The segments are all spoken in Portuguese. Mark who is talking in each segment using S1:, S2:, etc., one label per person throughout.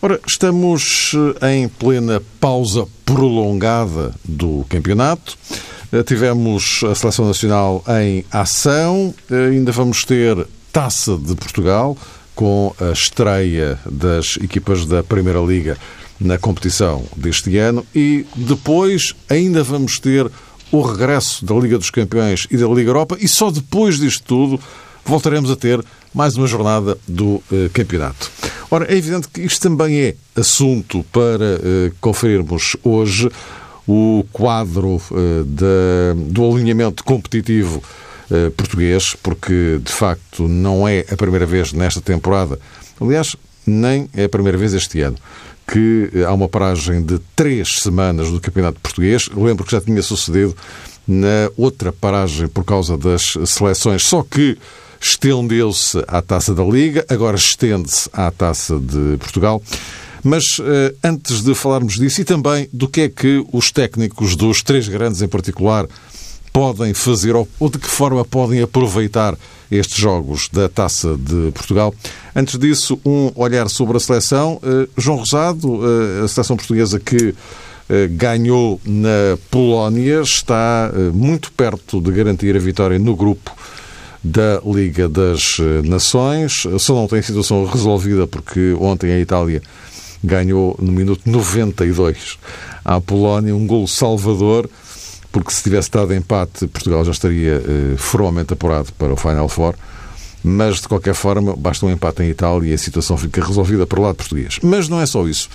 S1: Ora, estamos eh, em plena pausa prolongada do campeonato. Eh, tivemos a Seleção Nacional em ação. Eh, ainda vamos ter Taça de Portugal com a estreia das equipas da Primeira Liga na competição deste ano e depois ainda vamos ter o regresso da Liga dos Campeões e da Liga Europa e só depois disto tudo voltaremos a ter mais uma jornada do campeonato. Ora, é evidente que isto também é assunto para uh, conferirmos hoje o quadro da, do alinhamento competitivo português, porque de facto não é a primeira vez nesta temporada, aliás, nem é a primeira vez este ano que há uma paragem de três semanas do Campeonato Português. Lembro que já tinha sucedido na outra paragem por causa das seleções, só que estendeu-se à Taça da Liga, agora estende-se à Taça de Portugal. Mas eh, antes de falarmos disso e também do que é que os técnicos dos três grandes em particular podem fazer ou de que forma podem aproveitar estes jogos da Taça de Portugal. Antes disso, um olhar sobre a seleção. Uh, João Rosado, uh, a seleção portuguesa que ganhou na Polónia, está muito perto de garantir a vitória no grupo da Liga das Nações. Só não tem situação resolvida porque ontem a Itália ganhou no minuto 92 à Polónia um golo salvador porque se tivesse dado empate, Portugal já estaria eh, formalmente apurado para o Final Four. Mas, de qualquer forma, basta um empate em Itália e a situação fica resolvida para o lado português. Mas não é só isso.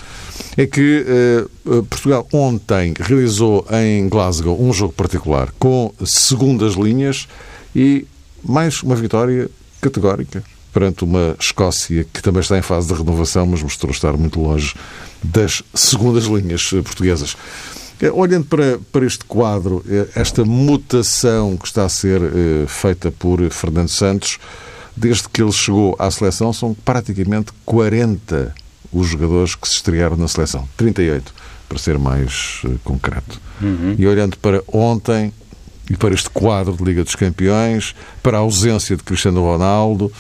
S1: É que eh, eh, Portugal ontem realizou em Glasgow um jogo particular com segundas linhas e mais uma vitória categórica perante uma Escócia que também está em fase de renovação, mas mostrou estar muito longe das segundas linhas eh, portuguesas. É, olhando para, para este quadro, é, esta mutação que está a ser é, feita por Fernando Santos, desde que ele chegou à seleção, são praticamente 40 os jogadores que se estrearam na seleção. 38, para ser mais concreto. Uhum. E olhando para ontem e para este quadro de Liga dos Campeões, para a ausência de Cristiano Ronaldo,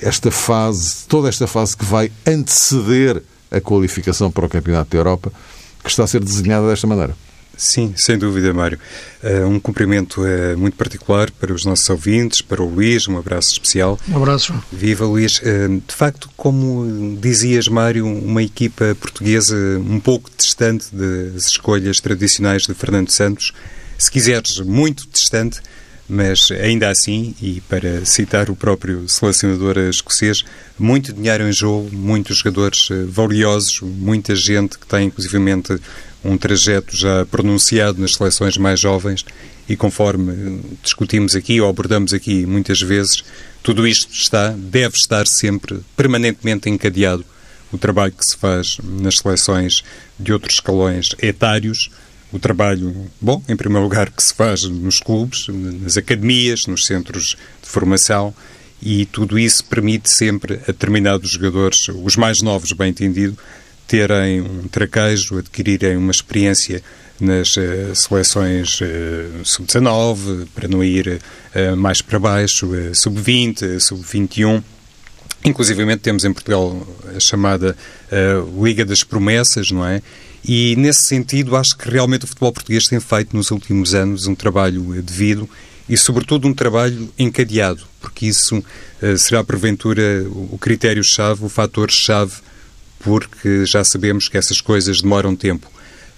S1: esta fase, toda esta fase que vai anteceder a qualificação para o Campeonato da Europa, que está a ser desenhada desta maneira.
S2: Sim, sem dúvida, Mário. Uh, um cumprimento uh, muito particular para os nossos ouvintes, para o Luís, um abraço especial.
S3: Um abraço.
S2: Viva, Luís. Uh, de facto, como dizias, Mário, uma equipa portuguesa um pouco distante das escolhas tradicionais de Fernando Santos, se quiseres, muito distante, mas ainda assim, e para citar o próprio selecionador escocês, muito dinheiro em jogo, muitos jogadores eh, valiosos, muita gente que tem inclusivamente um trajeto já pronunciado nas seleções mais jovens e conforme discutimos aqui ou abordamos aqui muitas vezes, tudo isto está, deve estar sempre permanentemente encadeado o trabalho que se faz nas seleções de outros escalões etários, o trabalho, bom, em primeiro lugar, que se faz nos clubes, nas academias, nos centros de formação, e tudo isso permite sempre a determinados jogadores, os mais novos, bem entendido, terem um traquejo, adquirirem uma experiência nas uh, seleções uh, sub-19, para não ir uh, mais para baixo, sub-20, sub-21. Inclusive temos em Portugal a chamada Liga das Promessas, não é? E, nesse sentido, acho que realmente o futebol português tem feito nos últimos anos um trabalho devido e, sobretudo, um trabalho encadeado, porque isso uh, será, porventura, o critério-chave, o fator-chave, porque já sabemos que essas coisas demoram tempo.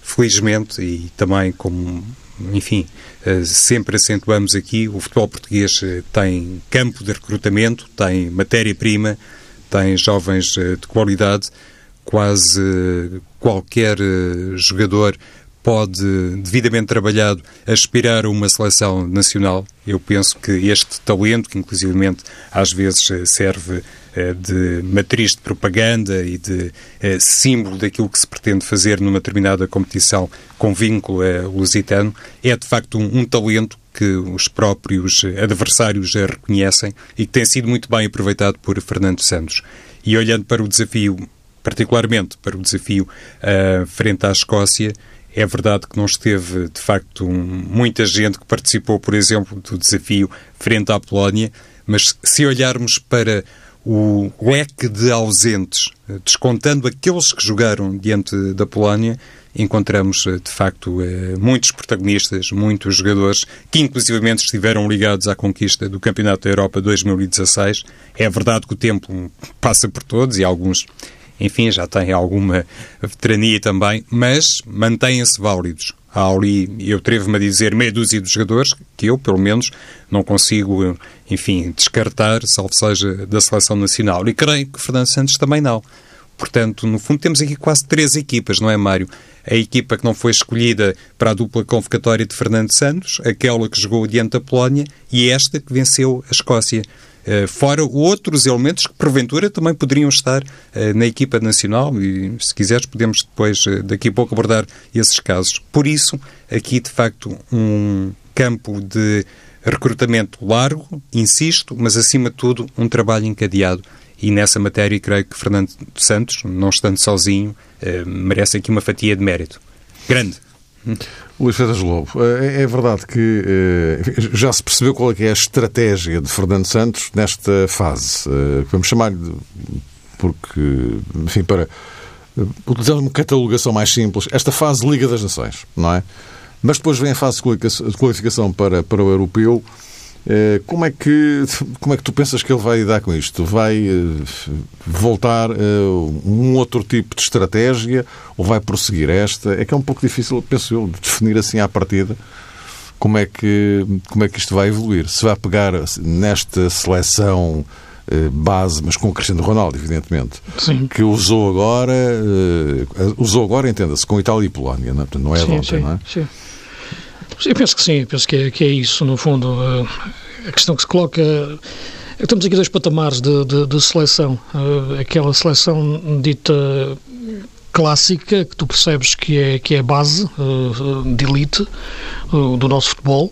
S2: Felizmente, e também como, enfim, uh, sempre acentuamos aqui, o futebol português uh, tem campo de recrutamento, tem matéria-prima, tem jovens de qualidade, quase qualquer eh, jogador pode, devidamente trabalhado, aspirar a uma seleção nacional. Eu penso que este talento, que inclusivamente às vezes eh, serve eh, de matriz de propaganda e de símbolo daquilo que se pretende fazer numa determinada competição com vínculo lusitano, é de facto um, um talento que os próprios adversários reconhecem e que tem sido muito bem aproveitado por Fernando Santos. E olhando para o desafio, particularmente para o desafio uh, frente à Escócia, é verdade que não esteve, de facto, um, muita gente que participou, por exemplo, do desafio frente à Polónia, mas se olharmos para o leque de ausentes, descontando aqueles que jogaram diante da Polónia, encontramos eh, de facto eh, muitos protagonistas, muitos jogadores que inclusivamente estiveram ligados à conquista do Campeonato da Europa 2016. É verdade que o tempo passa por todos e alguns, enfim, já têm alguma veterania também, mas mantêm-se válidos. Há ali, eu atrevo-me a dizer, meia dúzia de jogadores que eu, pelo menos, não consigo, enfim, descartar, salvo seja da seleção nacional. E creio que Fernando Santos também não. Portanto, no fundo, temos aqui quase três equipas, não é, Mário? A equipa que não foi escolhida para a dupla convocatória de Fernando Santos, aquela que jogou diante da Polónia e esta que venceu a Escócia. Uh, fora outros elementos que, porventura, também poderiam estar uh, na equipa nacional e, se quiseres, podemos depois, uh, daqui a pouco, abordar esses casos. Por isso, aqui, de facto, um campo de recrutamento largo, insisto, mas, acima de tudo, um trabalho encadeado e nessa matéria creio que Fernando Santos, não estando sozinho, eh, merece aqui uma fatia de mérito. Grande.
S1: Luís Freitas Lobo, eh, é, verdade que eh, já se percebeu qual é, é a estratégia de Fernando Santos nesta fase. Vamos chamar-lhe, porque, enfim, para utilizar uma catalogação mais simples, esta fase Liga das Nações, não é? Mas depois vem a fase de qualificação para, para o europeu eh, como é, que, como é que tu pensas que ele vai lidar com isto? Vai eh, voltar a um outro tipo de estratégia ou vai prosseguir esta? É que é um pouco difícil, penso eu, de definir assim à partida como é que, como é que isto vai evoluir. Se vai pegar nesta seleção eh, base, mas com o Cristiano Ronaldo, evidentemente,
S3: sim.
S1: que usou agora, usou agora, entenda-se, com Itália e Polónia, não é, não é sim, ontem,
S3: sim,
S1: não é?
S3: Sim. Eu penso que sim, penso que é, que é isso, no fundo. Eh, a questão que se coloca. Temos aqui dois patamares de, de, de seleção. Eh, aquela seleção dita clássica, que tu percebes que é, que é a base eh, de elite do nosso futebol,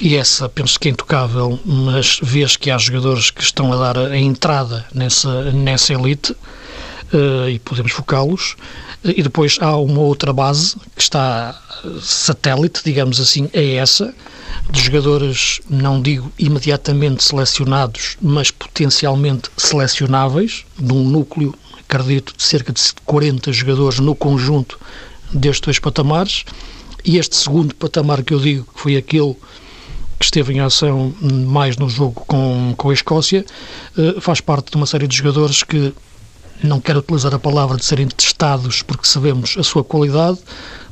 S3: e essa penso que é intocável, mas vês que há jogadores que estão a dar a entrada nessa, nessa elite e podemos focá-los. E depois há uma outra base que está satélite, digamos assim, é essa, de jogadores, não digo imediatamente selecionados, mas potencialmente selecionáveis, de um núcleo, acredito, de cerca de 40 jogadores no conjunto destes dois patamares. E este segundo patamar que eu digo, que foi aquele que esteve em ação mais no jogo com, com a Escócia, eh, faz parte de uma série de jogadores que não quero utilizar a palavra de serem testados porque sabemos a sua qualidade,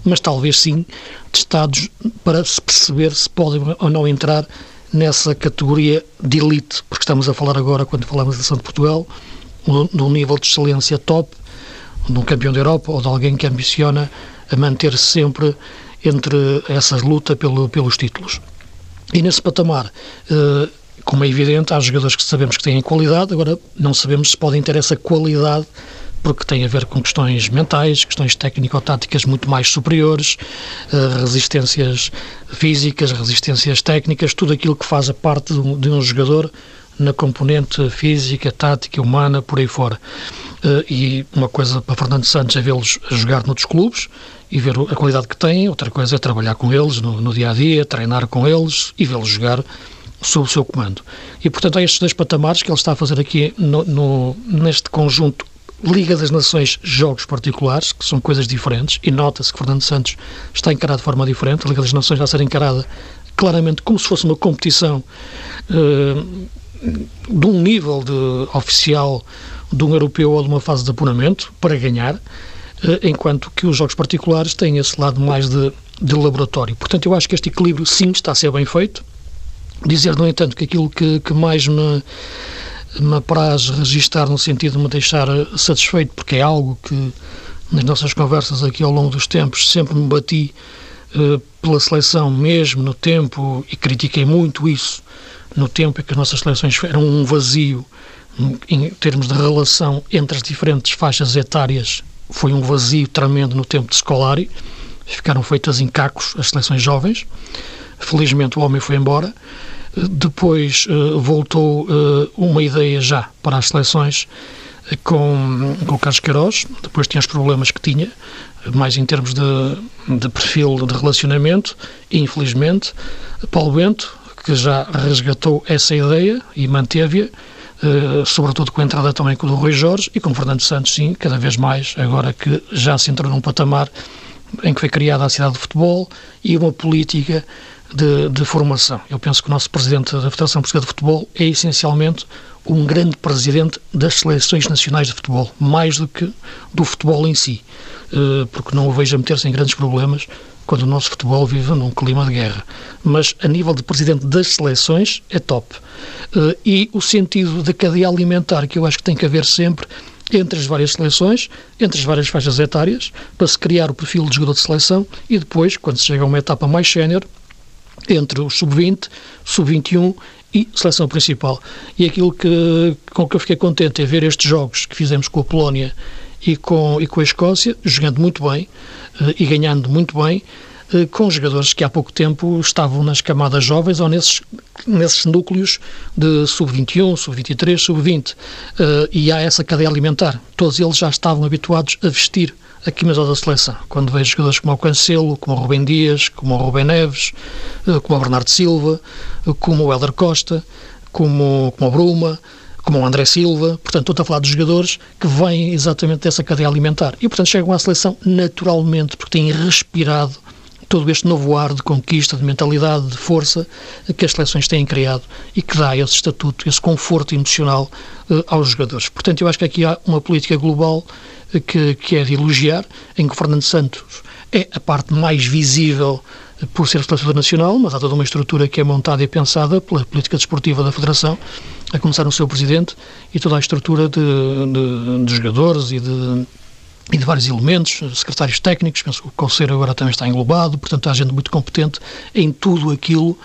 S3: mas talvez sim testados para se perceber se podem ou não entrar nessa categoria de elite, porque estamos a falar agora, quando falamos da seleção de Portugal, de um nível de excelência top, de um campeão da Europa ou de alguém que ambiciona a manter-se sempre entre essas lutas pelo, pelos títulos. E nesse patamar, eh, como é evidente, há jogadores que sabemos que têm qualidade, agora não sabemos se podem ter essa qualidade porque tem a ver com questões mentais, questões técnico-táticas muito mais superiores, eh, resistências físicas, resistências técnicas, tudo aquilo que faz a parte de um jogador na componente física, tática, humana, por aí fora. Eh, e uma coisa para Fernando Santos é vê-los jogar noutros clubes e ver a qualidade que têm, outra coisa é trabalhar com eles no, no dia a dia, treinar com eles e vê-los jogar sob o seu comando. E, portanto, há estes dois patamares que ele está a fazer aqui no, no, neste conjunto Liga das Nações, jogos particulares, que são coisas diferentes, e nota-se que Fernando Santos está encarado de forma diferente. A Liga das Nações vai ser encarada claramente como se fosse uma competição uh, de um nível de oficial de um europeu ou de uma fase de apuramento para ganhar, uh, enquanto que os jogos particulares têm esse lado mais de, de laboratório. Portanto, eu acho que este equilíbrio, sim, está a ser bem feito. Dizer, no entanto, que aquilo que, que mais me me apraz registar no sentido de me deixar satisfeito, porque é algo que nas nossas conversas aqui ao longo dos tempos sempre me bati uh, pela seleção mesmo no tempo e critiquei muito isso no tempo em que as nossas seleções eram um vazio em termos de relação entre as diferentes faixas etárias, foi um vazio tremendo no tempo de Scolari. Ficaram feitas em cacos as seleções jovens. Felizmente o homem foi embora. Depois uh, voltou uh, uma ideia já para as seleções uh, com, com o Carlos Queiroz. Depois tinha os problemas que tinha, mais em termos de, de perfil de relacionamento. E, infelizmente, Paulo Bento, que já resgatou essa ideia e manteve-a, sobretudo com a entrada também do Rui Jorge e com Fernando Santos, sim, cada vez mais, agora que já se entrou num patamar em que foi criada a cidade de futebol e uma política de, de, formação. Eu penso que o nosso presidente da Federação Portuguesa de Futebol é essencialmente um grande presidente das seleções nacionais de futebol, mais do que do futebol em si, uh, porque não o vejo a meter-se em grandes problemas quando o nosso futebol vive num clima de guerra. Mas a nível de presidente das seleções é top. Uh, e o sentido da cadeia alimentar que eu acho que tem que haver sempre entre as várias seleções, entre as várias faixas etárias, para se criar o perfil de jogador de seleção e depois, quando se chega a uma etapa mais sénior, entre o sub-20, sub-21 e seleção principal. E aquilo que, com que eu fiquei contente é ver estes jogos que fizemos com a Polónia e com, e com a Escócia, jogando muito bem uh, e ganhando muito bem, uh, com jogadores que há pouco tempo estavam nas camadas jovens ou nesses, nesses núcleos de sub-21, sub-23, sub-20. Uh, e há essa cadeia alimentar. Todos eles já estavam habituados a vestir a camisola da seleção. Quando vejo jogadores como o Cancelo, como o Rubem Dias, como o Rubem Neves, como o Bernardo Silva, como o Helder Costa, como, como o Bruma, como o André Silva, portanto, estou a falar de jogadores que vêm exatamente dessa cadeia alimentar e, portanto, chegam à seleção naturalmente, porque têm respirado todo este novo ar de conquista, de mentalidade, de força que as seleções têm criado e que dá esse estatuto, esse conforto emocional uh, aos jogadores. Portanto, eu acho que aqui há uma política global uh, que, que é de elogiar, em que Fernando Santos é a parte mais visível por ser selecionador nacional, mas há toda uma estrutura que é montada e pensada pela política desportiva da Federação, a começar no seu presidente e toda a estrutura de, de, de jogadores e de e de vários elementos, secretários técnicos, penso que o Conselho agora também está englobado, portanto há gente muito competente em tudo aquilo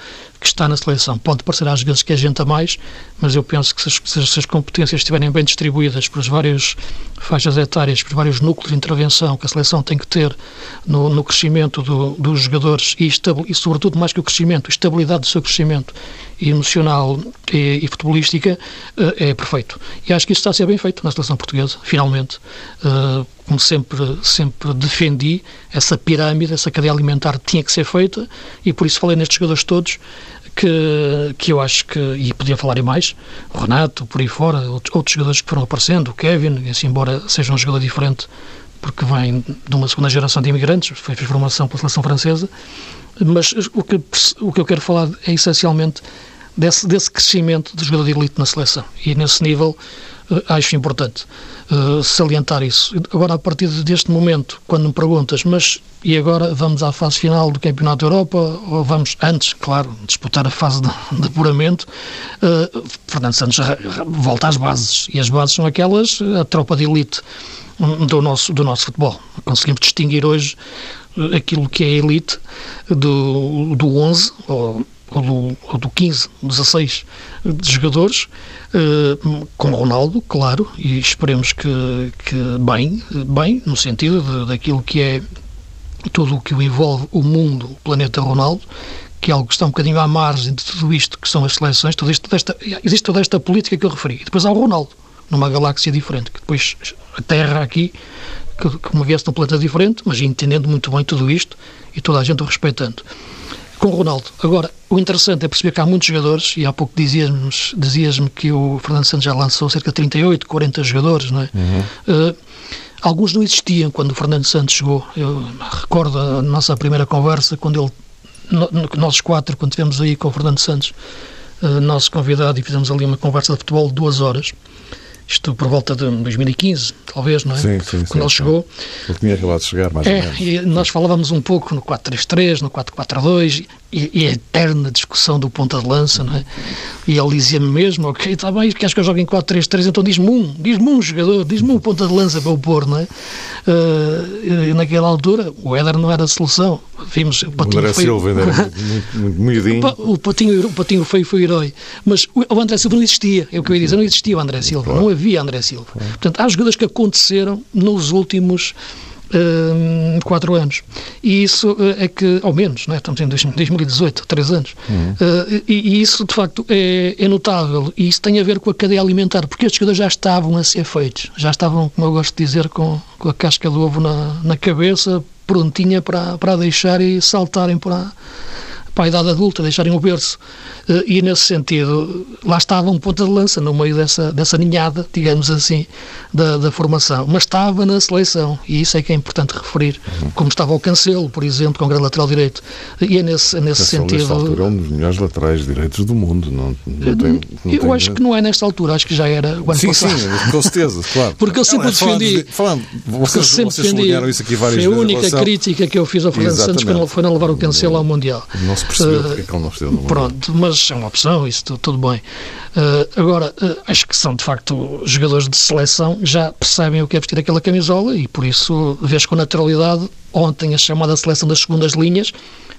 S3: que está na seleção. Pode parecer às vezes que é gente a mais, mas eu penso que se as, se as competências estiverem bem distribuídas pelas várias faixas etárias, pelos vários núcleos de intervenção que a seleção tem que ter no, no crescimento do, dos jogadores e, e, sobretudo, mais que o crescimento, estabilidade do seu crescimento emocional e, e futebolística, eh, é perfeito. E acho que isso está a ser bem feito na seleção portuguesa, finalmente. Uh, como sempre, sempre defendi, essa pirâmide, essa cadeia alimentar tinha que ser feita e por isso falei nestes jogadores todos que, que eu acho que, e podia falar em mais, o Renato, por aí fora, outros, outros jogadores que foram aparecendo, o Kevin, assim, embora seja um jogador diferente, porque vem de uma segunda geração de imigrantes, foi formação pela seleção francesa, mas o que, o que eu quero falar é essencialmente desse, desse crescimento de jogador de elite na seleção. E nesse nível acho importante uh, salientar isso. Agora, a partir deste momento, quando me perguntas, mas e agora vamos à fase final do Campeonato da Europa ou vamos antes, claro, disputar a fase de, de apuramento, uh, Fernando Santos volta às bases. E as bases são aquelas, a tropa de elite do nosso, do nosso futebol. Conseguimos distinguir hoje aquilo que é elite do, do 11, ou ou do, ou do 15, 16 de jogadores, eh, com Ronaldo, claro, e esperemos que, que bem, bem, no sentido de, daquilo que é tudo o que o envolve o mundo, o planeta Ronaldo, que é algo que está um bocadinho à margem de tudo isto que são as seleções, toda esta, toda esta, existe toda esta política que eu referi. E depois há o Ronaldo, numa galáxia diferente, que depois a Terra aqui, que, que uma viesse num planeta diferente, mas entendendo muito bem tudo isto e toda a gente o respeitando com o Ronaldo. Agora, o interessante é perceber que há muitos jogadores, e há pouco dizias-me dizias que o Fernando Santos já lançou cerca de 38, 40 jogadores, não é? Uhum. Uh, alguns não existiam quando o Fernando Santos chegou. Eu recordo a nossa primeira conversa, quando ele, nós quatro, quando estivemos aí com o Fernando Santos, uh, nosso convidado, e fizemos ali uma conversa de futebol de duas horas isto por volta de 2015, talvez, não é?
S1: Sim, sim,
S3: Quando sim, ele chegou.
S1: Ele tinha acabado de chegar, mais é, ou menos.
S3: E nós falávamos um pouco no 4-3-3, no 4-4-2, e, e, a eterna discussão do ponta de lança, não é? E ele dizia-me mesmo, ok, está bem, queres que eu jogue em 4-3-3, então diz-me um, diz-me um jogador, diz-me um ponta de lança para eu pôr, não é? Uh, naquela altura, o Éder não era a solução. Vimos,
S1: o Patinho o André foi... Silva era muito, muito.
S3: O Patinho, o Patinho foi, foi herói. Mas o André Silva não existia, é o que eu ia dizer, não existia o André Silva, claro. não havia André Silva. Claro. Portanto, há jogadores que aconteceram nos últimos quatro anos. E isso uh, é que, ao menos, é? estamos em 2018, três anos. Uhum. Uh, e, e, isso, de facto, é, é, notável. E isso tem a ver com a cadeia alimentar, porque estes jogadores já estavam a ser feitos. Já estavam, como eu gosto de dizer, com, com a casca do ovo na, na cabeça, prontinha para, para deixar e saltarem para para a idade adulta, deixarem o berço. Eh, e, nesse sentido, lá estava um ponta de lança no meio dessa, dessa ninhada, digamos assim, da, da formação. Mas estava na seleção, e isso é que é importante referir. Como estava o Cancelo, por exemplo, com o grande lateral direito. E é nesse, é nesse Cancelo, sentido. Nesta
S1: altura, é um dos melhores laterais direitos do mundo. Não, não tem,
S3: não eu acho que não é nesta altura, acho que já era o ano
S1: sim,
S3: passado.
S1: Sim, com certeza, claro.
S3: Porque eu sempre defendi.
S1: Falando, vocês, sempre vocês defendi, isso aqui várias
S3: Foi a única relação... crítica que eu fiz ao Fernando Santos foi não levar o Cancelo ao Mundial.
S1: Não se percebeu porque é que ele não.
S3: Pronto, mas é uma opção, isso tudo bem. Uh, agora, uh, acho que são de facto jogadores de seleção, já percebem o que é vestir aquela camisola e por isso vês com naturalidade ontem a chamada seleção das segundas linhas,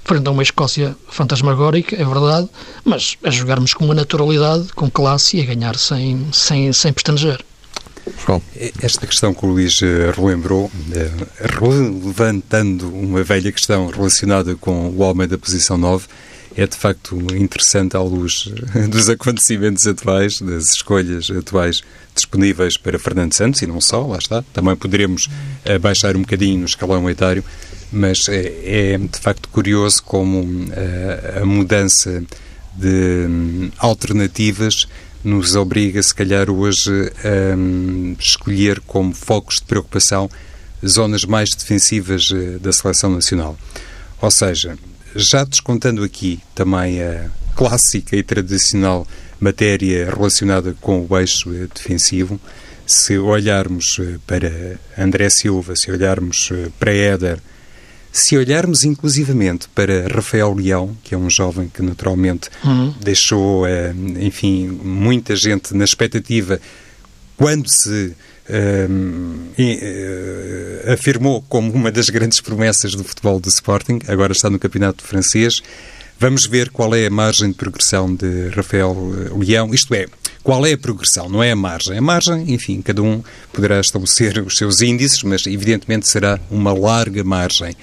S3: frente a uma Escócia fantasmagórica, é verdade, mas a jogarmos com uma naturalidade, com classe e a ganhar sem, sem, sem pestanejar.
S2: Esta questão que o Luís eh, relembrou, levantando uma velha questão relacionada com o homem da posição 9, é de facto interessante à luz dos acontecimentos atuais, das escolhas atuais disponíveis para Fernando Santos e não só, lá está. Também poderemos eh, baixar um bocadinho no escalão etário, mas é, de facto curioso como a, eh, mudança de um, alternativas nos obriga, se calhar, hoje a um, escolher como focos de preocupação zonas mais defensivas uh, da seleção nacional. Ou seja, já descontando aqui também a clássica e tradicional matéria relacionada com o eixo defensivo, se olharmos eh, para André Silva, se olharmos eh, para Éder, se olharmos inclusivamente para Rafael Leão, que é um jovem que naturalmente uhum. deixou, eh, enfim, muita gente na expectativa quando se uh, afirmou como uma das grandes promessas do futebol do Sporting, agora está no campeonato francês. Vamos ver qual é a margem de progressão de Rafael Leão, isto é, qual é a progressão, não é a margem. A margem, enfim, cada um poderá estabelecer os seus índices, mas evidentemente será uma larga margem.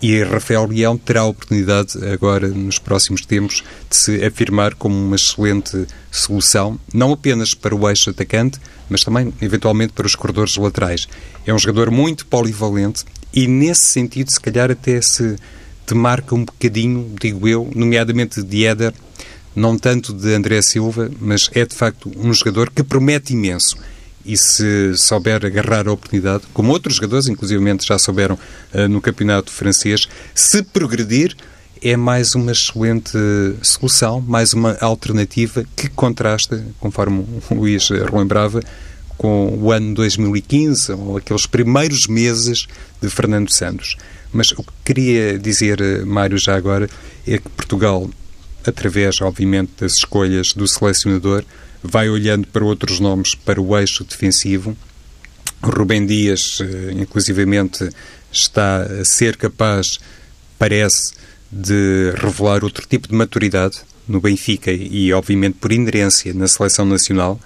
S2: E Rafael Leão terá a oportunidade, agora, nos próximos tempos, de se afirmar como uma excelente solução, não apenas para o eixo atacante, mas também, eventualmente, para os corredores laterais. É um jogador muito polivalente e, nesse sentido, se calhar até se demarca um bocadinho, digo eu, nomeadamente de Éder, não tanto de André Silva, mas é de facto um jogador que promete imenso e se souber agarrar a oportunidade, como outros jogadores, inclusive já souberam uh, no campeonato francês, se progredir, é mais uma excelente solução, mais uma alternativa que contrasta, conforme o Luís relembrava, com o ano 2015 ou aqueles primeiros meses de Fernando Santos. Mas o que queria dizer, eh, Mário, já agora, é que Portugal, através, obviamente, das escolhas do selecionador, vai olhando para outros nomes para o eixo defensivo. Rubem Dias, eh, inclusivamente, está a ser capaz, parece, de revelar outro tipo de maturidade no Benfica e, obviamente, por inerência na seleção nacional,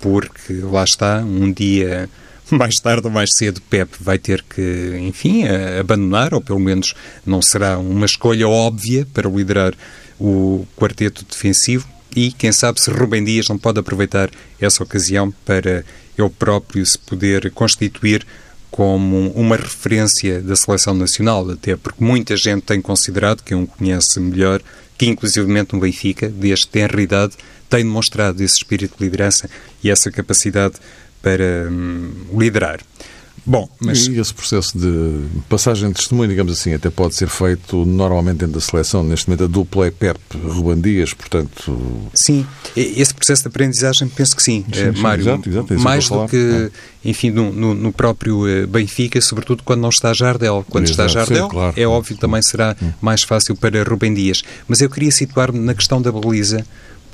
S2: porque lá está, um dia mais tarde ou mais cedo, Pep vai ter que, enfim, abandonar, ou pelo menos não será uma escolha óbvia para liderar o quarteto defensivo e quem sabe se Rubem Dias não pode aproveitar essa ocasião para ele próprio se poder constituir como uma referência da seleção nacional, até porque muita gente tem considerado, quem o conhece melhor, que inclusivamente no Benfica, desde tenra idade, tem demonstrado esse espírito de liderança e essa capacidade para hum, liderar.
S1: Bom, mas... E esse processo de passagem de testemunho, digamos assim, até pode ser feito normalmente dentro da seleção. Neste momento a dupla é Pep Ruban Dias, portanto...
S2: Sim, esse processo de aprendizagem penso que sim, sim, sim Mário. Exato, exato, é mais do que, é. enfim, no, no, no, próprio eh, Benfica, sobretudo quando não está Jardel. Quando exato, está Jardel, sim, claro. é óbvio, também será mais fácil para Ruben Dias. Mas eu queria situar-me na questão da baliza,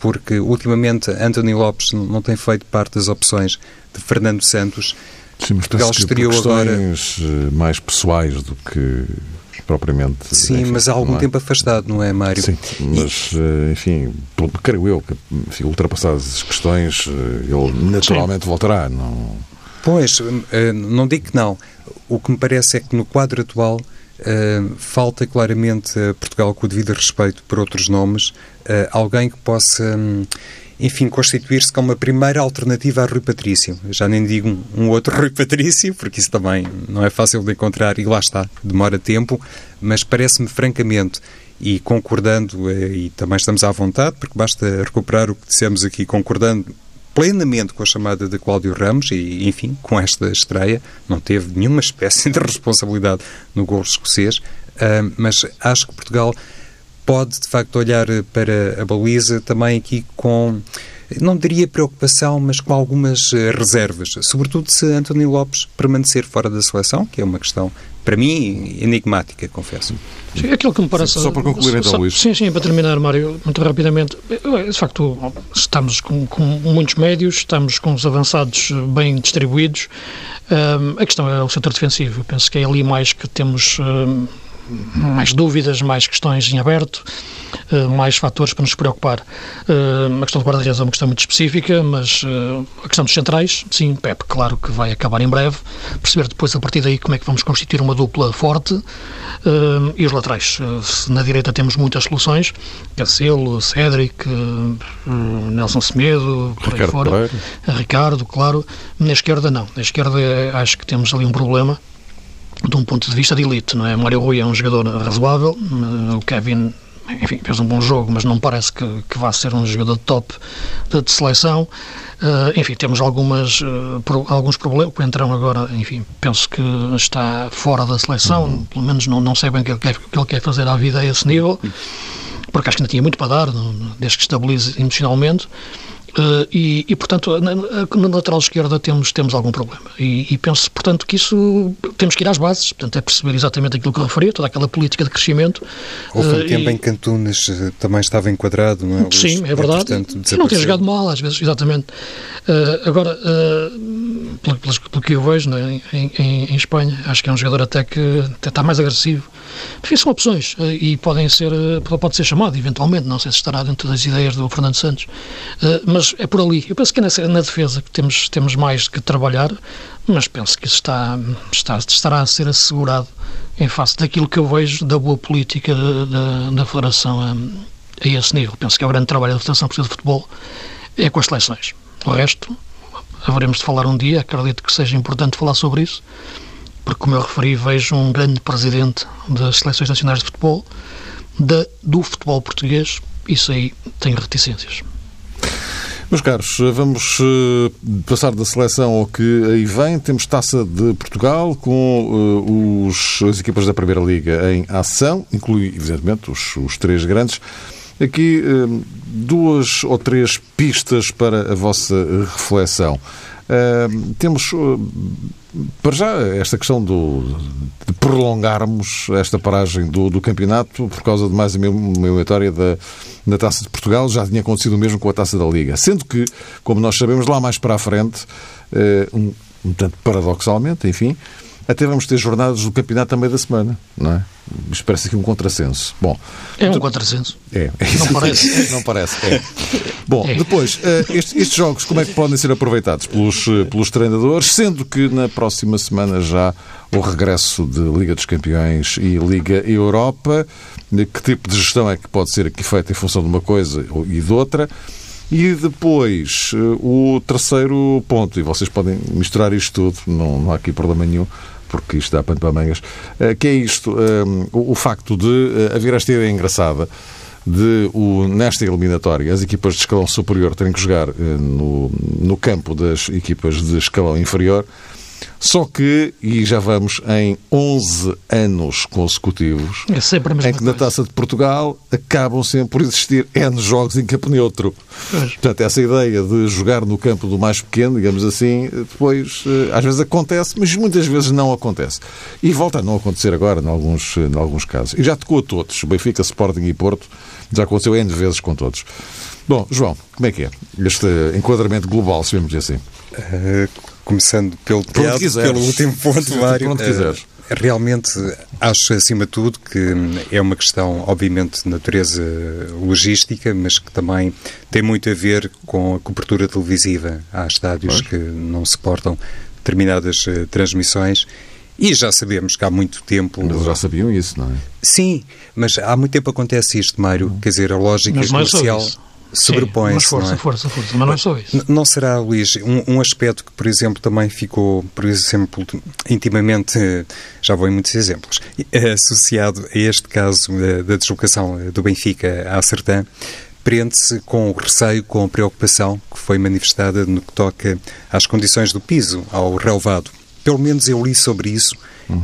S2: porque ultimamente Anthony Lopes não tem feito parte das opções de Fernando Santos
S1: Sim, mas Portugal estreou agora. Eh, mais pessoais do que propriamente.
S2: Sim, enfim, mas há algum é? tempo afastado, não é, Mário?
S1: Sim, mas, e... Eh, enfim, creio eu que, enfim, ultrapassadas as questões, eh, ele naturalmente Sim. voltará. Não...
S2: Pois, não digo que não. O que me parece é que no quadro atual Uh, falta claramente a Portugal, com o devido respeito por outros nomes, uh, alguém que possa um, enfim, constituir-se como a primeira alternativa a Rui Patrício. Já nem digo um, outro Rui Patrício, porque isso também não é fácil de encontrar e lá está, demora tempo, mas parece-me francamente, e concordando, eh, e também estamos à vontade, porque basta recuperar o que dissemos aqui, concordando plenamente com a chamada de Cláudio Ramos e, enfim, com esta estreia, não teve nenhuma espécie de responsabilidade no gol escocês, uh, mas acho que Portugal pode, de facto, olhar para a baliza também aqui com, não diria preocupação, mas com algumas eh, reservas, sobretudo se António Lopes permanecer fora da seleção, que é uma questão, para mim, enigmática, confesso.
S3: Sim, aquilo que me parece...
S1: Só para concluir, então, Luís.
S3: Sim, sim, para terminar, Mário, muito rapidamente. De facto, estamos com, com muitos médios, estamos com os avançados bem distribuídos. Um, a questão é o setor defensivo. penso que é ali mais que temos... Um, mais dúvidas, mais questões em aberto, eh, mais fatores para nos preocupar. Eh, a questão do guarda-redes é uma questão muito específica, mas eh, a questão dos centrais, sim, Pep, claro que vai acabar em breve. Perceber depois, a partir daí, como é que vamos constituir uma dupla forte. E os laterais. Na direita temos muitas soluções, Cancelo, Cédric, Nelson Semedo, por aí fora. Ricardo, claro. Na esquerda, não. Na esquerda, acho que temos ali um problema de um ponto de vista de elite, não é? Mário Rui é um jogador razoável, o Kevin enfim, fez um bom jogo, mas não parece que, que vá ser um jogador top de, de seleção. Uh, enfim, temos algumas, uh, pro, alguns problemas. O Entrão agora, enfim, penso que está fora da seleção, uhum. pelo menos não, não sei bem o que, ele quer, que ele quer fazer à vida a esse nível, porque acho que ainda tinha muito para dar, desde que estabilize emocionalmente. Uh, e, e, portanto, na, na, lateral esquerda temos, temos algum problema. E, e, penso, portanto, que isso temos que ir às bases. Portanto, é perceber exatamente aquilo que eu referi, toda aquela política de crescimento.
S2: Houve um uh, tempo e... em que Antunes eh, também estava enquadrado, não é?
S3: Sim, é verdade. E, não tem jogado mal, às vezes, exatamente. Uh, agora, pelo, pelo, pelo, que eu vejo é? em, em, em, Espanha, acho que é um jogador até que até está mais agressivo. Enfim, são opções e podem ser, pode ser chamado, eventualmente, não sei se estará dentro das ideias do Fernando Santos. mas mas é por ali. Eu penso que é na, na defesa que temos, temos mais que trabalhar, mas penso que isso está, está, estará a ser assegurado em face daquilo que eu vejo da boa política da, da Federação a, a, esse nível. Penso que é o grande trabalho da Federação Portuguesa de Futebol é com as seleções. O resto, haveremos de falar um dia, acredito que seja importante falar sobre isso, porque, como eu referi, vejo um grande presidente das seleções nacionais de futebol, da, do futebol português, isso aí tem reticências.
S1: Meus caros, vamos eh, passar da seleção ao que aí vem. Temos Taça de Portugal com uh, os, as equipas da Primeira Liga em ação, inclui, evidentemente, os, os três grandes. Aqui uh, duas ou três pistas para a vossa reflexão. Uh, temos para já, esta questão do, de prolongarmos esta paragem do, do campeonato por causa de mais uma eliminatória da, da Taça de Portugal, já tinha acontecido o mesmo com a Taça da Liga. Sendo que, como nós sabemos, lá mais para a frente, um, um tanto paradoxalmente, enfim, até vamos ter jornadas do campeonato também da semana, não é? Isto parece aqui um contrassenso. Bom,
S3: é um contrassenso.
S1: É,
S3: é não parece.
S1: não parece. É. Bom, é. depois, uh, estes, estes, jogos, como é que podem ser aproveitados pelos, uh, pelos treinadores, sendo que na próxima semana já o regresso de Liga dos Campeões e Liga Europa, que tipo de gestão é que pode ser aqui feita em função de uma coisa e de outra? E depois, uh, o terceiro ponto, e vocês podem misturar isto tudo, não, não há aqui problema nenhum, porque isto dá pano para mangas, eh, que é isto, um, eh, o, facto de eh, haver esta ideia engraçada de, o, nesta eliminatória, as equipas de escalão superior terem que jogar no, no campo das equipas de escalão inferior, Só que, e já vamos em 11 anos consecutivos,
S3: é sempre a mesma
S1: em que na
S3: coisa.
S1: Taça de Portugal acabam sempre por existir N jogos em campo neutro.
S3: Pois.
S1: Portanto, essa ideia de jogar no campo do mais pequeno, digamos assim, depois eh, às vezes acontece, mas muitas vezes não acontece. E volta a não acontecer agora, em alguns, em alguns casos. E já tocou a todos, Benfica, Sporting e Porto, já aconteceu N vezes com todos. Bom, João, como é que é este enquadramento global, se vemos assim?
S2: Começando pelo teatro, pelo último ponto, Mário. uh, realmente acho, acima de tudo, que é uma questão, obviamente, de natureza logística, mas que também tem muito a ver com a cobertura televisiva. Há estádios que não suportam determinadas uh, transmissões. E já sabemos que há muito tempo.
S1: Mas já sabiam isso, não é?
S2: Sim, mas há muito tempo acontece isto, Mário. Quer dizer, a lógica
S3: Mas é
S2: comercial. Sobrepõe-se.
S3: Mas força,
S2: não é?
S3: força, força. Mas não é só isso.
S2: Não será, Luís, um, um aspecto que, por exemplo, também ficou, por exemplo, intimamente, eh, já vou em muitos exemplos, eh, associado a este caso eh, da deslocação do Benfica à Sertã, prende-se com o receio, com a preocupação que foi manifestada no que toca às condições do piso, ao relevado. Pelo menos eu li sobre isso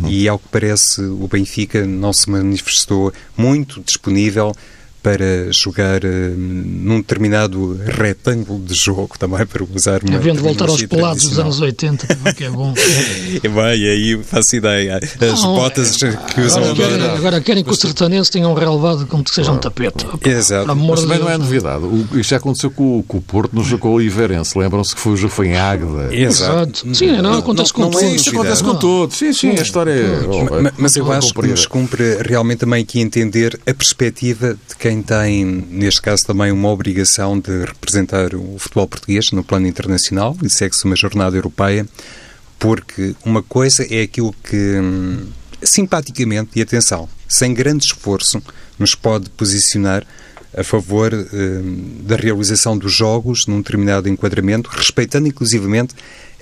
S2: e, ao que parece, o Benfica não se manifestou muito disponível para jogar eh, num determinado retângulo de jogo, também para usar uma
S3: Havendo de voltar aos pelados dos anos 80, que é bom.
S2: E bem, aí faço ideia. As
S3: Não,
S2: botas que usam
S3: Agora querem,
S2: agora.
S3: agora querem que os sertanenses tenham um relevado como que seja um tapete. Opa,
S2: Exato.
S1: Mas também não é novidade. O- Isto já aconteceu com, o- com o Porto no jogo com o Oliveirense. Lembram-se que foi o jogo foi em Águeda.
S2: Exato.
S3: Sim, não, acontece com
S2: não é
S3: todos.
S1: Isto acontece com todos. Sim, sim, a história é.
S2: Ma- ma- Mas eu acho que nos cumpre realmente também aqui entender a perspectiva de quem tem, neste caso, também uma obrigação de representar o futebol português no plano internacional e segue-se uma jornada europeia, porque uma coisa é aquilo que, hum, simpaticamente, e atenção, sem grande esforço, nos pode posicionar a favor hum, da realização dos jogos num determinado enquadramento, respeitando inclusivamente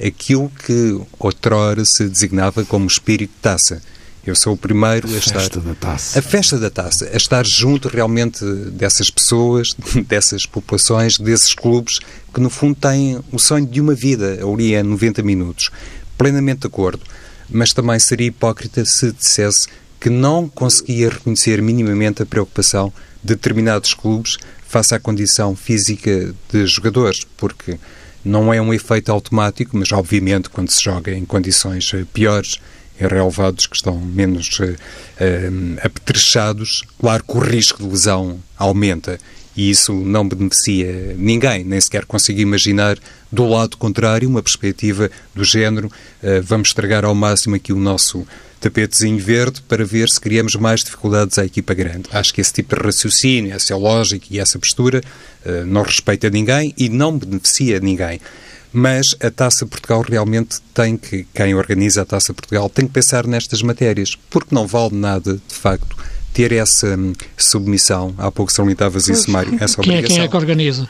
S2: aquilo que outrora se designava como espírito taça. Eu sou o primeiro a estar.
S1: Festa da taça.
S2: A festa da taça, a estar junto realmente dessas pessoas, dessas populações, desses clubes que no fundo têm o sonho de uma vida, ali é 90 minutos. Plenamente de acordo. Mas também seria hipócrita se dissesse que não conseguia reconhecer minimamente a preocupação de determinados clubes face à condição física de jogadores, porque não é um efeito automático, mas obviamente quando se joga em condições eh, piores, relevados que estão menos eh, apetrechados, claro que o risco de lesão aumenta. E isso não beneficia ninguém, nem sequer consigo imaginar do lado contrário uma perspectiva do género eh, vamos estragar ao máximo aqui o nosso tapetezinho verde para ver se criamos mais dificuldades à equipa grande. Acho que esse tipo de raciocínio, essa lógica e essa postura eh, não respeita ninguém e não beneficia ninguém. Mas a Taça Portugal realmente tem que, quem organiza a Taça Portugal tem que pensar nestas matérias, porque não vale nada, de facto, ter essa hum, submissão. Há pouco salientavas isso, Mário, essa
S3: Quem é,
S2: obrigação.
S3: quem é que organiza?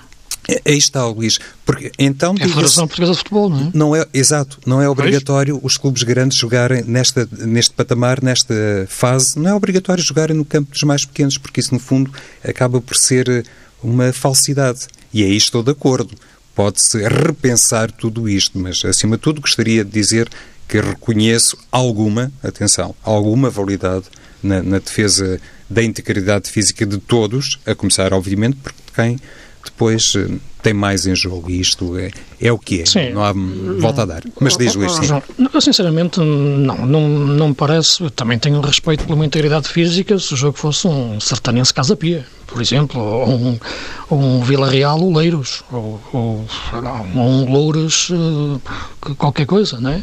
S2: É- Aí está, Luís. Porque então
S3: É a Federação Portuguesa de Futebol, não é?
S2: não é, exato, não é obrigatório os clubes grandes jogarem nesta, neste patamar, nesta fase, não é obrigatório jogarem no campo dos mais pequenos, porque isso, no fundo, acaba por ser eh, uma falsidade. E aí estou de acordo. Pode-se repensar tudo isto, mas, acima de tudo, gostaria de dizer que reconheço alguma, atenção, alguma validade na, na defesa da integridade física de todos, a começar, obviamente, por quem depois eh, tem mais em jogo. E isto é, é o que é.
S3: Sim.
S2: Não há volta a dar. Mas diz, Luís, sim.
S3: Eu, sinceramente, não, não, não me parece. Eu também tenho respeito pela minha integridade física se o jogo fosse um sertanense Casa Pia, por exemplo, ou um, ou um Vila Real Oleiros, ou, ou, ou um Louros, eh, qualquer coisa, não é?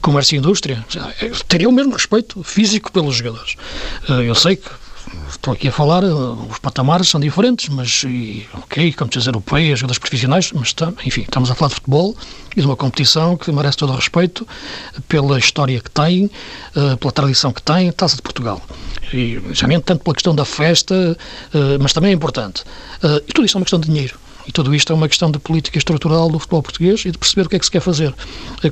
S3: Comércio e indústria. Eu teria o mesmo respeito físico pelos jogadores. Eh, Eu sei que Estou aqui a falar, eh, os patamares são diferentes, mas, e, ok, competições europeias, jogadores profissionais, mas, enfim, estamos a falar de futebol e de uma competição que merece todo o respeito pela história que tem, eh, pela tradição que tem, Taça de Portugal. E nem tanto pela questão da festa, eh, mas também é importante. E tudo isso é uma questão de dinheiro. E tudo isto é uma questão de política estrutural do futebol português e de perceber o que é que se quer fazer.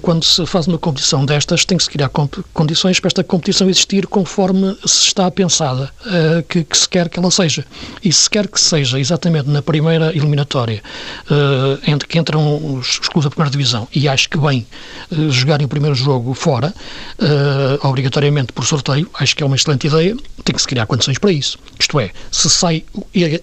S3: Quando se faz uma competição destas, tem que se criar condições para esta competição existir conforme se está pensada uh, que, que, se quer que ela seja. E se quer que seja exatamente na primeira eliminatória, uh, entre que entram os, os clubes da primeira divisão, e acho que bem uh, jogarem o primeiro jogo fora, obrigatoriamente por sorteio, acho que é uma excelente ideia, tem que se criar condições para isso. Isto é, se sai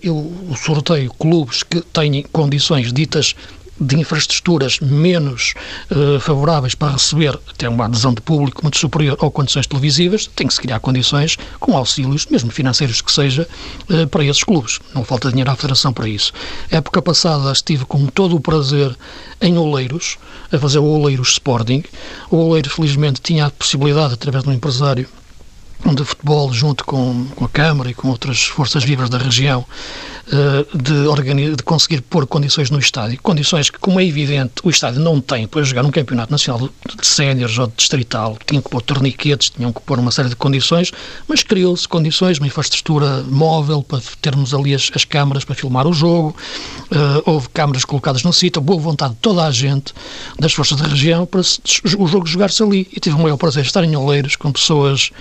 S3: o, o sorteio clubes que têm condições ditas de infraestruturas menos uh, favoráveis para receber até uma adesão de público muito superior ou condições televisivas, tem que se criar condições com auxílios, mesmo financeiros que seja, uh, para esses clubes. Não falta dinheiro à Federação para isso. Época passada estive com todo o prazer em Oleiros, a fazer o Oleiros Sporting. O Oleiros, felizmente, tinha a possibilidade, através de um empresário, de futebol, junto com, com, a Câmara e com outras forças vivas da região, eh, de, de, conseguir pôr condições no estádio. Condições que, como é evidente, o estádio não tem para jogar um campeonato nacional de séniores ou de distrital. Tinham que pôr torniquetes, tinham que pôr uma série de condições, mas criou-se condições, uma infraestrutura móvel para termos ali as, as câmaras para filmar o jogo. Uh, houve câmaras colocadas no sítio, boa vontade de toda a gente, das forças da região, para se, o jogo jogar-se ali. E tive o maior prazer de estar em Oleiros com pessoas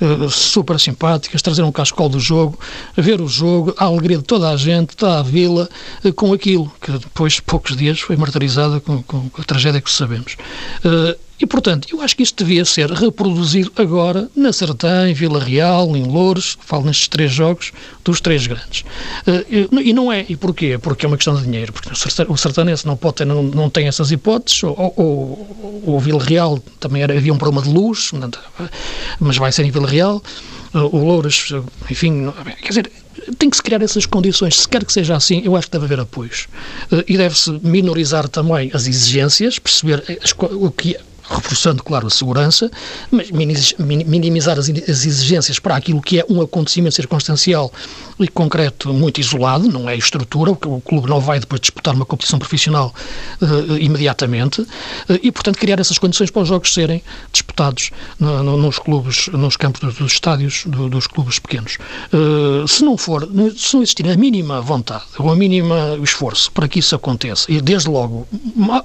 S3: uh, super simpáticas, trazer um cascol do jogo, ver o jogo, a alegria de toda a gente, toda a vila, uh, com aquilo, que depois, poucos dias, foi martirizada com, com a tragédia que sabemos. E, portanto, eu acho que isto devia ser reproduzido agora na Sertã, em Vila Real, em Louros, falo nestes três jogos, dos três grandes. E não é, e porquê? Porque é uma questão de dinheiro, porque o sertanense não pode ter, não, não tem essas hipóteses, ou, ou, ou Vila Real também era, havia um problema de luz, mas vai ser em Vila Real, o Louros, enfim, quer dizer, tem que se criar essas condições. Se quer que seja assim, eu acho que deve haver apoios. E deve-se minorizar também as exigências, perceber o que reforçando, claro, a segurança, mas minimizar as exigências para aquilo que é um acontecimento circunstancial e concreto muito isolado, não é estrutura, o clube não vai depois disputar uma competição profissional uh, imediatamente, uh, e, portanto, criar essas condições para os jogos serem disputados no, no, nos clubes, nos campos dos, dos estádios do, dos clubes pequenos. Uh, se não for, se não existir a mínima vontade ou a mínima esforço para que isso aconteça, e desde logo,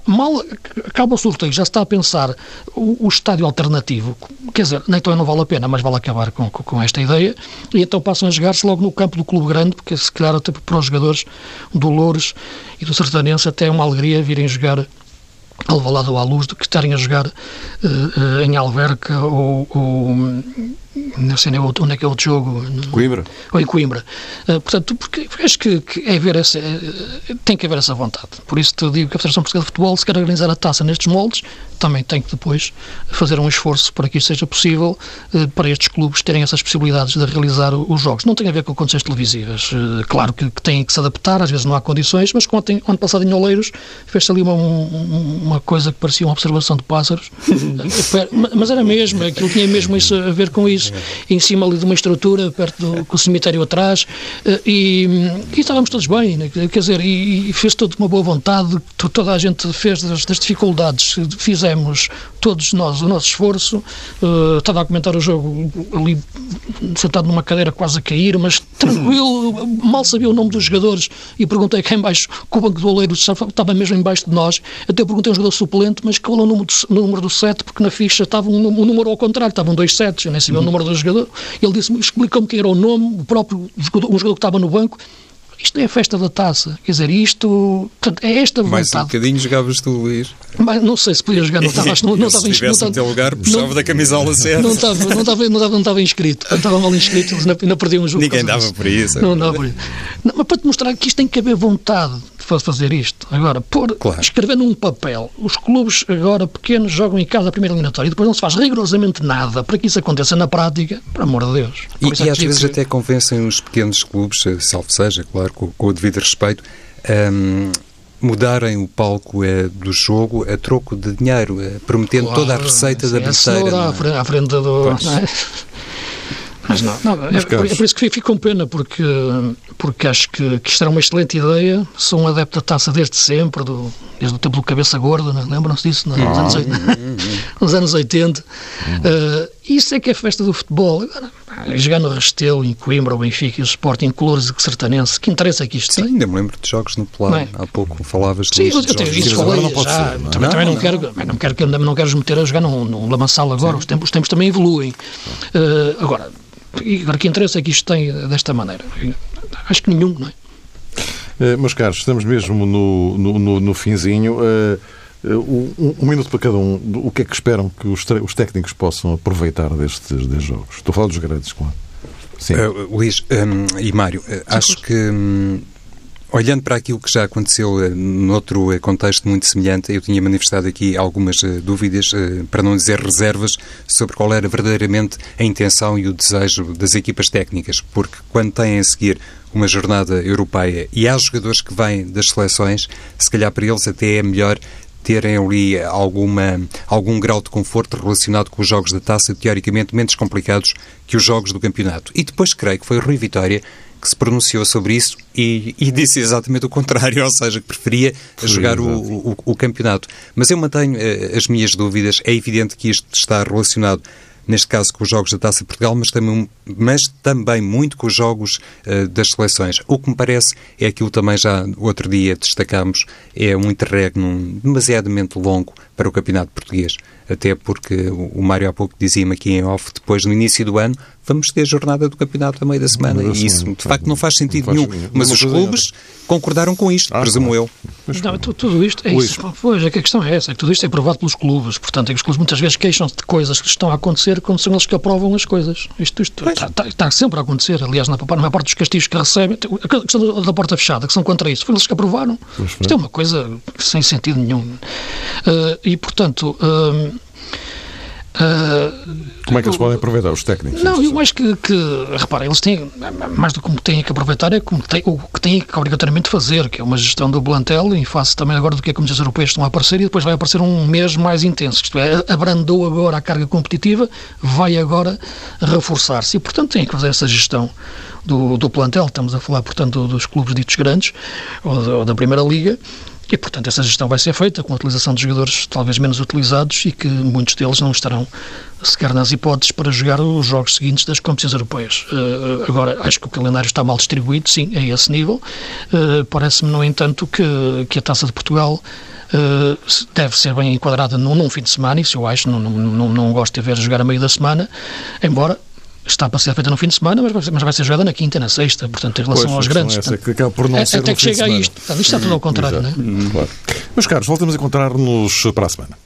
S3: mal acaba o sorteio, já se está a pensar o, o estádio alternativo, quer dizer, nem então não vale a pena, mas vale acabar com, com, esta ideia, e então passam a jogar-se logo no campo do clube grande, porque se calhar até para os jogadores do Louros e do Sertanense até é uma alegria virem jogar Alvalade ou à luz do que estarem a jogar uh, uh, em Alverca ou, ou não sei nem onde é que é outro jogo.
S1: Coimbra.
S3: Ou em Coimbra. Uh, portanto, porque acho que, que é haver essa, tem que haver essa vontade. Por isso te digo que a Federação Portuguesa de Futebol, se quer organizar a taça nestes moldes, também tem que depois fazer um esforço para que isso seja possível, uh, para estes clubes terem essas possibilidades de realizar os jogos. Não tem a ver com condições televisivas. Uh, claro que, que, têm que se adaptar, às vezes não há condições, mas ontem, ano passado em Oleiros, fez-se ali uma, uma coisa que parecia uma observação de pássaros, mas era mesmo, aquilo tinha mesmo isso a ver com isso em cima ali de uma estrutura, perto do com o cemitério atrás, eh, e, e estávamos todos bem, né? quer dizer, e, e fez toda uma boa vontade, toda a gente fez das, das dificuldades, fizemos todos nós o nosso esforço, uh, estava a comentar o jogo ali sentado numa cadeira quase a cair, mas tranquilo, mal sabia o nome dos jogadores e perguntei cá embaixo, que o banco do Oleiro estava mesmo embaixo de nós, até perguntei um jogador suplente, mas qual é o número do, número do 7, porque na ficha estava um, um número ao contrário, estavam dois sets, eu nem sabia o número do jogador, ele disse explicou-me quem era o nome, o próprio jogador, um jogador que estava no banco, isto é a festa da taça. Quer dizer, isto. Portanto, é esta vontade.
S2: Mais um bocadinho jogavas tu, Luís.
S3: Mas, não sei se podia jogar, não estava. Não, não estava
S2: se estivesse no teu lugar, puxava da camisola certa.
S3: Não estava, não estava, não estava, não estava inscrito. Quando estava mal inscrito, ainda, ainda perdiam um jogo.
S2: Ninguém dava por isso.
S3: Não dava por isso. Não, mas para te mostrar que isto tem que haver vontade fazer isto. Agora, pôr, claro. escrever num papel, os clubes agora pequenos jogam em casa a primeira eliminatória e depois não se faz rigorosamente nada para que isso aconteça na prática, por amor de Deus.
S2: e, é e às vezes que... até convencem os pequenos clubes, salvo seja, claro, com, com o devido respeito, um, mudarem o palco é, do jogo a troco de dinheiro, é, prometendo claro, toda a receita da bilheteira.
S3: É? À frente do... Mas não, não é, é, por isso que fico com pena, porque, porque acho que, que isto era uma excelente ideia. Sou um adepto da taça desde sempre, do, desde o tempo do Cabeça Gorda, né? lembram-se disso? Nos, anos, nos anos 80. Uh, isso é que é a festa do futebol. Agora, jogar no Restelo, em Coimbra, o Benfica e o Sporting, Colores e Sertanense, que interessa é que isto
S2: Sim,
S3: tem?
S2: ainda me lembro de jogos no Polar.
S3: É?
S2: Há pouco falavas
S3: Sim,
S2: de
S3: eu tenho
S2: jogos.
S3: isso falei
S1: não pode
S3: já.
S1: ser, não é?
S3: Também, também
S2: Não,
S3: não,
S2: não.
S3: quero, não quero que não quero meter a jogar num, num lamaçal agora. Os tempos, os tempos também evoluem. Eh, agora, agora, que interesse é que isto tem desta maneira? Acho que nenhum, não é?
S1: Eh, meus caros, estamos mesmo no, no, no, no finzinho. Eh, eh, um, um minuto para cada um. O que é que esperam que os, os técnicos possam aproveitar destes, destes jogos? Estou a falar dos grandes, claro. Sim.
S2: Luís hum, e Mário, acho que hum, olhando para aquilo que já aconteceu eh, noutro eh, contexto muito semelhante, eu tinha manifestado aqui algumas eh, dúvidas, para não dizer reservas, sobre qual era verdadeiramente a intenção e o desejo das equipas técnicas, porque quando têm a seguir uma jornada europeia e há jogadores que vêm das seleções, se calhar para eles até é melhor terem ali alguma, algum grau de conforto relacionado com os jogos da taça, teoricamente menos complicados que os jogos do campeonato. E depois creio que foi o Rui Vitória que se pronunciou sobre isso e, e disse exatamente o contrário, ou seja, que preferia jogar o, o, o campeonato. Mas eu mantenho eh, as minhas dúvidas. É evidente que isto está relacionado neste caso com os jogos da Taça Portugal, mas também, mas também muito com os jogos eh, das seleções. O que me parece é aquilo também já outro dia destacámos, é um interregno demasiadamente longo para o Campeonato Português. Até porque o Mário há pouco dizia-me aqui em off, depois no início do ano, vamos ter jornada do campeonato a meio da semana. E isso, de facto, não faz sentido
S1: não faz
S2: nenhum.
S1: nenhum.
S2: Mas os clubes concordaram com isto,
S1: Ah,
S2: presumo
S1: claro.
S2: eu.
S3: Não, tu- tudo isto é
S1: Luís.
S3: isso. Pois, é que a questão é essa, é que tudo isto é provado pelos clubes. Portanto, é que os clubes muitas vezes queixam-se de coisas que estão a acontecer quando são eles que aprovam as coisas. Isto, isto está, está- está sempre a acontecer. Aliás, na, na maior parte dos castigos que recebem, a questão da, porta fechada, que são contra isso, foi eles que aprovaram. Isto é uma coisa sem sentido nenhum. Eh, e, portanto. eh,
S1: Como é que eles podem aproveitar, os técnicos?
S3: não, eu acho que, que repara, eles têm, mais do que como têm que aproveitar, é como têm, o que têm que obrigatoriamente fazer, que é uma gestão do plantel, em face também agora do que é que as europeias estão a aparecer, e depois vai aparecer um mês mais intenso, isto é, abrandou agora a carga competitiva, vai agora reforçar-se, e portanto têm que fazer essa gestão do, do plantel, estamos a falar, portanto, dos clubes ditos grandes, ou ou da Primeira Liga, e, portanto, essa gestão vai ser feita com a utilização de jogadores talvez menos utilizados e que muitos deles não estarão sequer nas hipóteses para jogar os jogos seguintes das competições europeias. Eh, agora, acho que o calendário está mal distribuído, sim, a esse nível. Eh, Parece-me, no entanto, que, que a Taça de Portugal se- deve ser bem enquadrada num, num fim de semana, isso eu acho, não, não, não, não gosto de ver jogar a meio da semana, embora está para ser feita no fim de semana, mas vai ser, mas vai ser jogada na quinta e na sexta, portanto, em relação
S1: Pois,
S3: aos
S1: questão
S3: grandes.
S1: é essa,
S3: portanto,
S1: que acaba por não
S3: é-
S1: ser
S3: até que chega a isto. Portanto, isto está tudo ao contrário, não é?
S1: Exato. Claro. Meus caros, voltamos a encontrar-nos para a semana.